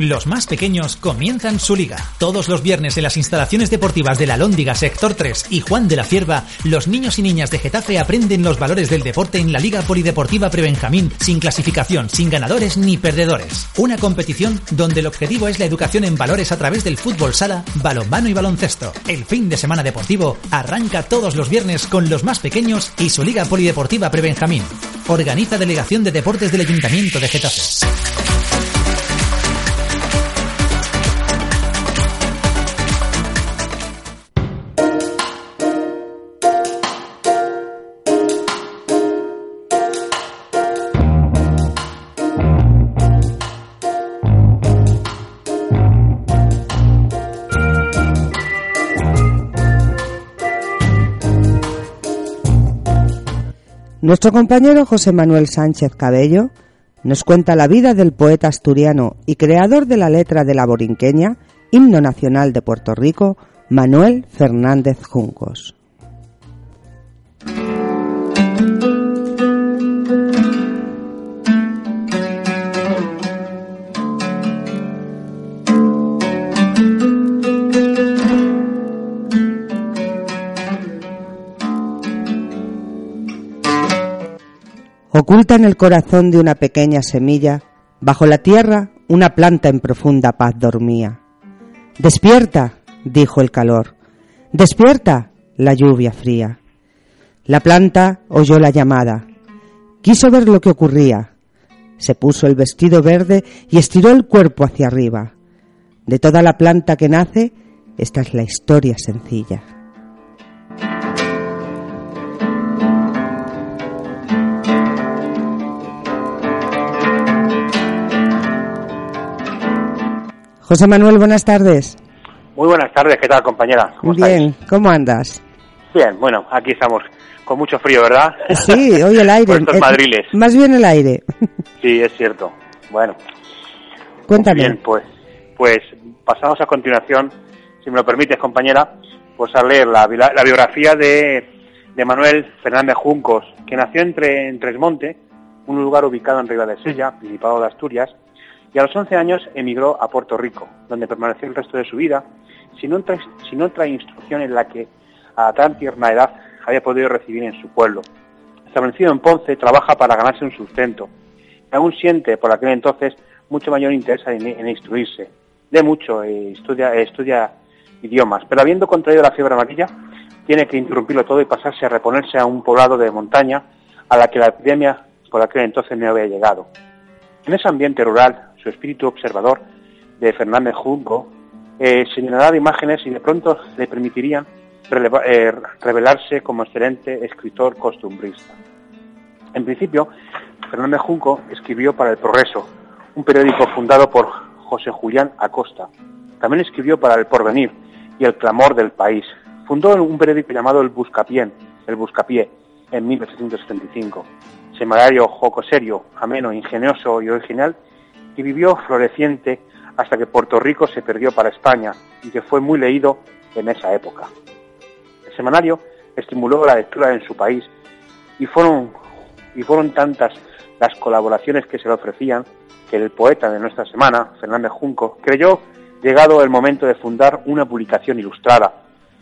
Los más pequeños comienzan su liga. Todos los viernes en las instalaciones deportivas de la Lóndiga Sector 3 y Juan de la Cierva, los niños y niñas de Getafe aprenden los valores del deporte en la Liga Polideportiva Prebenjamín, sin clasificación, sin ganadores ni perdedores. Una competición donde el objetivo es la educación en valores a través del fútbol sala, balonmano y baloncesto. El fin de semana deportivo arranca todos los viernes con los más pequeños y su Liga Polideportiva Prebenjamín. Organiza Delegación de Deportes del Ayuntamiento de Getafe. Nuestro compañero José Manuel Sánchez Cabello nos cuenta la vida del poeta asturiano y creador de la letra de la borinqueña, himno nacional de Puerto Rico, Manuel Fernández Juncos. Oculta en el corazón de una pequeña semilla, bajo la tierra una planta en profunda paz dormía. Despierta, dijo el calor. Despierta, la lluvia fría. La planta oyó la llamada. Quiso ver lo que ocurría. Se puso el vestido verde y estiró el cuerpo hacia arriba. De toda la planta que nace, esta es la historia sencilla. José Manuel, buenas tardes. Muy buenas tardes, ¿qué tal compañera? ¿Cómo Bien, ¿cómo andas? Bien, bueno, aquí estamos con mucho frío, ¿verdad? Sí, hoy el aire. estos Eh, madriles. Más bien el aire. Sí, es cierto. Bueno, Cuéntame. bien, pues, pues pasamos a continuación, si me lo permites compañera, pues a leer la, la- la biografía de, de Manuel Fernández Juncos, que nació entre, en Tresmonte, un lugar ubicado en Riva de Sella, Principado de Asturias, y a los 11 años emigró a Puerto Rico, donde permaneció el resto de su vida, sin otra, sin otra instrucción en la que a tan tierna edad había podido recibir en su pueblo. Establecido en Ponce, trabaja para ganarse un sustento. Aún siente, por aquel entonces, mucho mayor interés en, instruirse. De mucho, eh, estudia, estudia idiomas, pero habiendo contraído la fiebre amarilla, tiene que interrumpirlo todo y pasarse a reponerse a un poblado de montaña a la que la epidemia por aquel entonces no había llegado. En ese ambiente rural, su espíritu observador de Fernández Junco eh, se llenará de imágenes y de pronto le permitirían eh, revelarse como excelente escritor costumbrista. En principio, Fernández Junco escribió para El Progreso, un periódico fundado por José Julián Acosta. También escribió para El Porvenir y El Clamor del País. Fundó un periódico llamado El Buscapié, El Buscapié, en 1875. Semanario joco serio, ameno, ingenioso y original, vivió floreciente hasta que Puerto Rico se perdió para España y que fue muy leído en esa época. El semanario estimuló la lectura en su país y fueron, y fueron tantas las colaboraciones que se le ofrecían que el poeta de nuestra semana, Fernández Junco, creyó llegado el momento de fundar una publicación ilustrada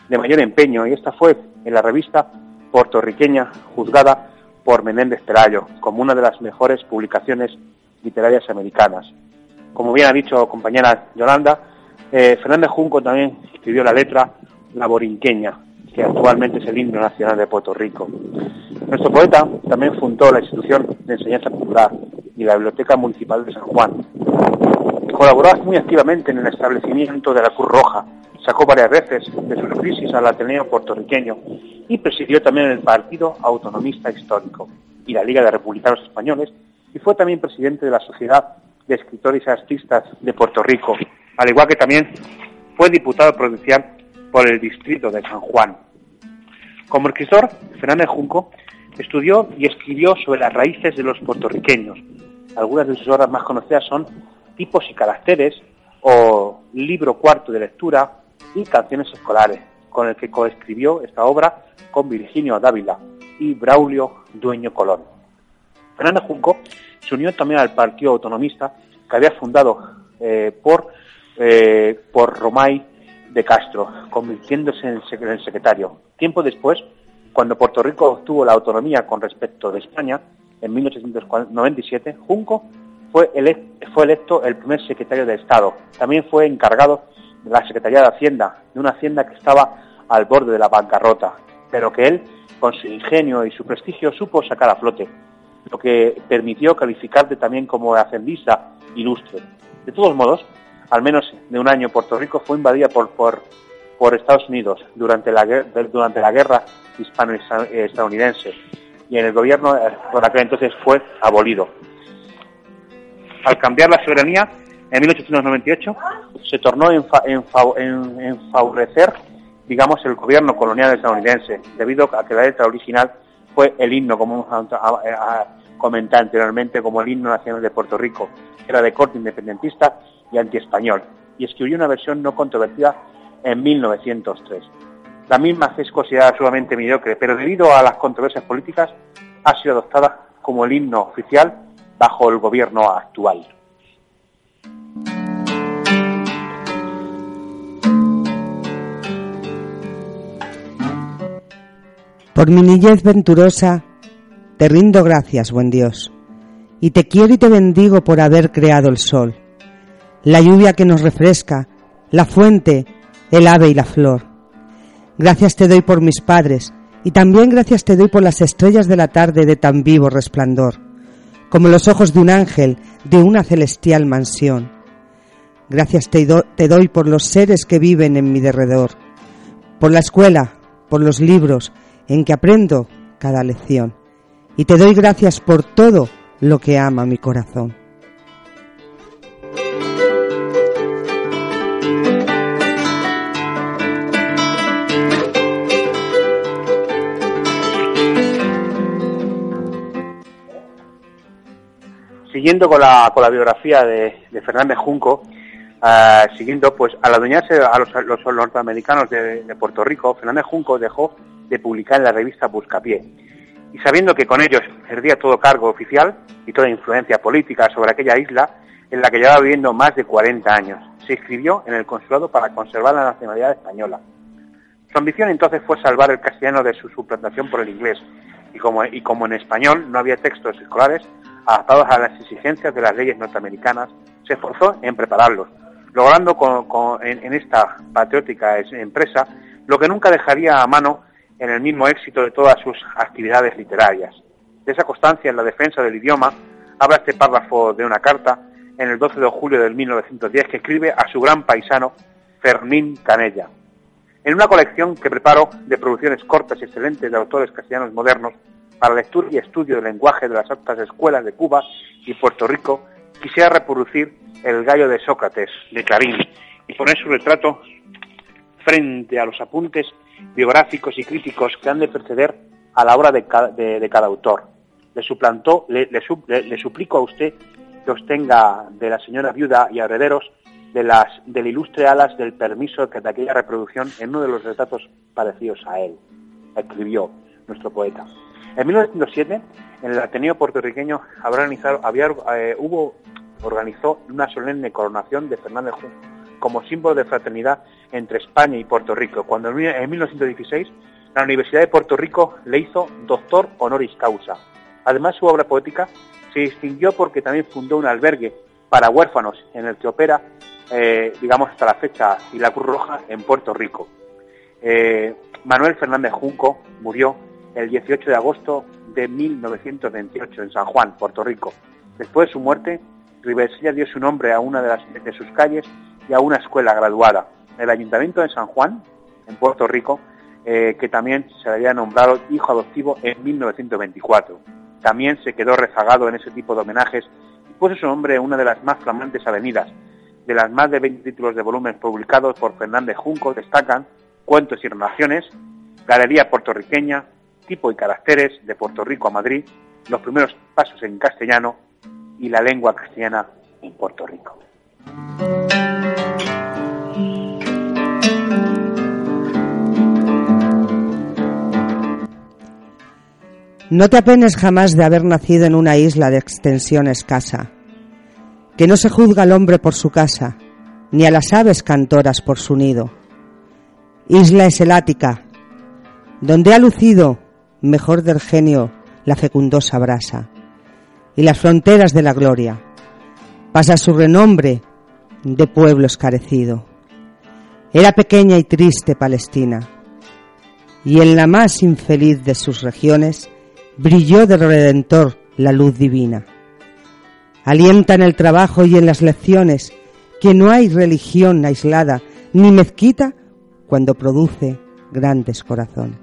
de mayor empeño y esta fue en la revista puertorriqueña juzgada por Menéndez Pelayo como una de las mejores publicaciones literarias americanas. Como bien ha dicho compañera Yolanda, eh, Fernández Junco también escribió la letra La Borinqueña, que actualmente es el himno nacional de Puerto Rico. Nuestro poeta también fundó la institución de enseñanza popular y la Biblioteca Municipal de San Juan. Colaboró muy activamente en el establecimiento de la Cruz Roja, sacó varias veces de sus crisis al Ateneo puertorriqueño y presidió también el Partido Autonomista Histórico y la Liga de Republicanos Españoles y fue también presidente de la Sociedad de Escritores y Artistas de Puerto Rico, al igual que también fue diputado provincial por el distrito de San Juan. Como escritor, Fernández Junco estudió y escribió sobre las raíces de los puertorriqueños. Algunas de sus obras más conocidas son Tipos y Caracteres o Libro Cuarto de Lectura y Canciones Escolares, con el que coescribió esta obra con Virginio Dávila y Braulio Dueño Colón. Fernández Junco se unió también al Partido Autonomista que había fundado eh, por, eh, por Romay de Castro, convirtiéndose en el secretario. Tiempo después, cuando Puerto Rico obtuvo la autonomía con respecto de España, en 1897, Junco fue, fue electo el primer secretario de Estado. También fue encargado de la Secretaría de Hacienda, de una hacienda que estaba al borde de la bancarrota, pero que él, con su ingenio y su prestigio, supo sacar a flote, lo que permitió calificarte también como hacendista ilustre. De todos modos, al menos de un año Puerto Rico fue invadida por, Estados Unidos durante la, guerra hispano-estadounidense y en el gobierno eh, por aquel entonces fue abolido. Al cambiar la soberanía, en 1898 se tornó en, en, favorecer, digamos, el gobierno colonial estadounidense, debido a que la letra original fue el himno, como hemos comentado anteriormente, como el himno nacional de Puerto Rico, era de corte independentista y antiespañol, y escribió una versión no controvertida en 1903. La misma es considerada sumamente mediocre, pero debido a las controversias políticas ha sido adoptada como el himno oficial bajo el gobierno actual. Por mi niñez venturosa, te rindo gracias, buen Dios, y te quiero y te bendigo por haber creado el sol, la lluvia que nos refresca, la fuente, el ave y la flor Gracias te doy por mis padres, y también gracias te doy por las estrellas de la tarde de tan vivo resplandor, como los ojos de un ángel de una celestial mansión. Gracias te, doy por los seres que viven en mi derredor, por la escuela, por los libros en que aprendo cada lección, y te doy gracias por todo lo que ama mi corazón. siguiendo con la, con la biografía de, Fernández Junco, eh, siguiendo, pues al adueñarse a los, norteamericanos de, Puerto Rico, Fernández Junco dejó de publicar en la revista Buscapié. Y sabiendo que con ellos perdía todo cargo oficial y toda influencia política sobre aquella isla en la que llevaba viviendo más de 40 años, se inscribió en el consulado para conservar la nacionalidad española. Su ambición entonces fue salvar el castellano de su suplantación por el inglés, y como, y como en español no había textos escolares, adaptados a las exigencias de las leyes norteamericanas, se esforzó en prepararlos, logrando en, esta patriótica empresa lo que nunca dejaría a mano en el mismo éxito de todas sus actividades literarias. De esa constancia en la defensa del idioma habla este párrafo de una carta en el 12 de julio de 1910 que escribe a su gran paisano Fermín Canella. En una colección que preparo de producciones cortas y excelentes de autores castellanos modernos, para lectura y estudio del lenguaje de las altas escuelas de Cuba y Puerto Rico, quisiera reproducir el gallo de Sócrates, de Clarín, y poner su retrato frente a los apuntes biográficos y críticos que han de preceder a la obra de cada, autor. Le, suplantó, le, suplico a usted que obtenga de la señora viuda y herederos de las, del ilustre alas del permiso de aquella reproducción en uno de los retratos parecidos a él, escribió nuestro poeta. En 1907, en el Ateneo puertorriqueño había, eh, hubo, organizó una solemne coronación de Fernández Junco como símbolo de fraternidad entre España y Puerto Rico, cuando en 1916 la Universidad de Puerto Rico le hizo doctor honoris causa. Además, su obra poética se distinguió porque también fundó un albergue para huérfanos en el que opera, eh, digamos, hasta la fecha, y la Cruz Roja en Puerto Rico. Eh, Manuel Fernández Junco murió el 18 de agosto de 1928 en San Juan, Puerto Rico. Después de su muerte, Riversilla dio su nombre a una de, sus calles y a una escuela graduada. El Ayuntamiento de San Juan, en Puerto Rico, eh, que también se le había nombrado hijo adoptivo en 1924. también se quedó rezagado en ese tipo de homenajes y puso su nombre en una de las más flamantes avenidas. De las más de 20 títulos de volumen publicados por Fernández Junco destacan Cuentos y Relaciones, Galería Puertorriqueña, Tipo y Caracteres de Puerto Rico a Madrid, Los primeros pasos en castellano y la lengua castellana en Puerto Rico. No te apenes jamás de haber nacido en una isla de extensión escasa, que no se juzga al hombre por su casa, ni a las aves cantoras por su nido. Isla es el Ática, donde ha lucido, mejor del genio, la fecundosa brasa, y las fronteras de la gloria. Pasa su renombre de pueblo escarecido. Era pequeña y triste Palestina, y en la más infeliz de sus regiones, brilló del Redentor la luz divina. Alienta en el trabajo y en las lecciones que no hay religión aislada ni mezquita cuando produce grandes corazones.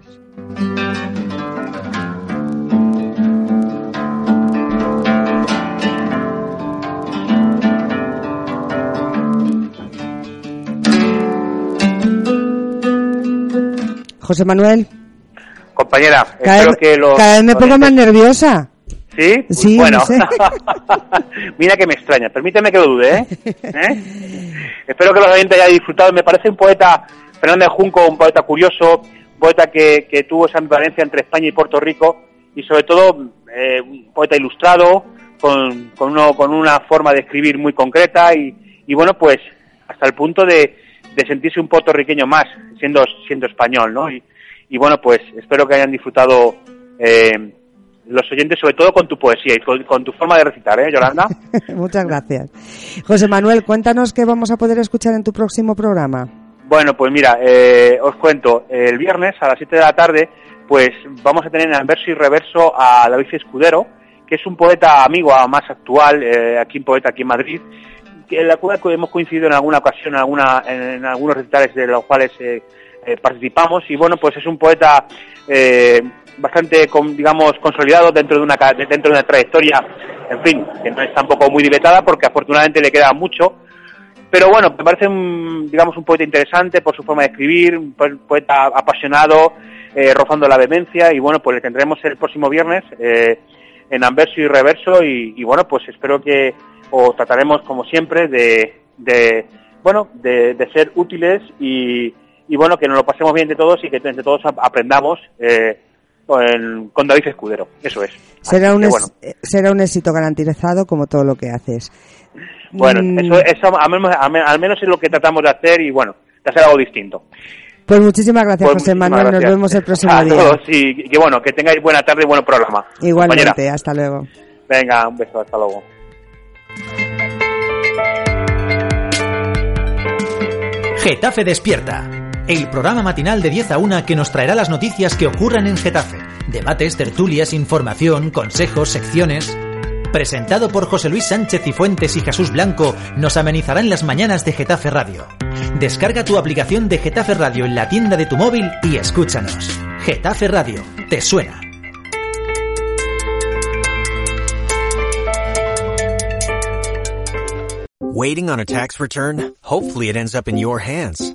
José Manuel, Compañera, cada, espero vez, que los... cada vez me pongo más nerviosa. ¿Sí? Pues Sí, bueno, no sé. mira que me extraña, permíteme que lo dude, ¿eh? ¿Eh? Espero que los oyentes hayan disfrutado. Me parece un poeta, Fernández Junco, un poeta curioso, un poeta que, que tuvo esa ambivalencia entre España y Puerto Rico y sobre todo eh, un poeta ilustrado, con, con, uno, con una forma de escribir muy concreta y, y bueno, pues hasta el punto de, de sentirse un puertorriqueño más, siendo, siendo español, ¿no? Y, y bueno, pues espero que hayan disfrutado eh, los oyentes, sobre todo con tu poesía y con, con tu forma de recitar, ¿eh, Yolanda? Muchas gracias. José Manuel, cuéntanos qué vamos a poder escuchar en tu próximo programa. Bueno, pues mira, eh, os cuento, el viernes a las 7 de la tarde, pues vamos a tener en verso y reverso a David Escudero, que es un poeta amigo más actual, eh, aquí un poeta aquí en Madrid, que en la cual hemos coincidido en alguna ocasión en, alguna, en, en algunos recitales de los cuales eh, eh, participamos y bueno, pues es un poeta eh, bastante, con, digamos, consolidado dentro de una dentro de una trayectoria, en fin, que no es tampoco muy dilatada porque afortunadamente le queda mucho, pero bueno, me parece un, digamos, un poeta interesante por su forma de escribir, un po- poeta apasionado, eh, rozando la demencia y bueno, pues le tendremos el próximo viernes en anverso y reverso y, bueno, pues espero que os trataremos como siempre de, de bueno, de ser útiles y, y bueno, que nos lo pasemos bien de todos y que entre todos ap- aprendamos eh, con, con David Escudero, eso es. Será Así un, que, es- bueno. eh, será un éxito garantizado como todo lo que haces. Bueno, Mm, eso, eso al, menos, al menos- es lo que tratamos de hacer y bueno, de hacer algo distinto. Pues muchísimas gracias, Pues José muchísimas Manuel. Nos vemos el próximo A día. todos y que bueno, que tengáis buena tarde y buen programa. Igualmente, Compañera, hasta luego. venga, un beso, hasta luego. Getafe Despierta. El programa matinal de 10 a 1 que nos traerá las noticias que ocurran en Getafe. Debates, tertulias, información, consejos, secciones. Presentado por José Luis Sánchez y Fuentes y Jesús Blanco, nos amenizarán las mañanas de Getafe Radio. Descarga tu aplicación de Getafe Radio en la tienda de tu móvil y escúchanos. Getafe Radio, ¿te suena? Waiting on a tax return? Hopefully it ends up in your hands.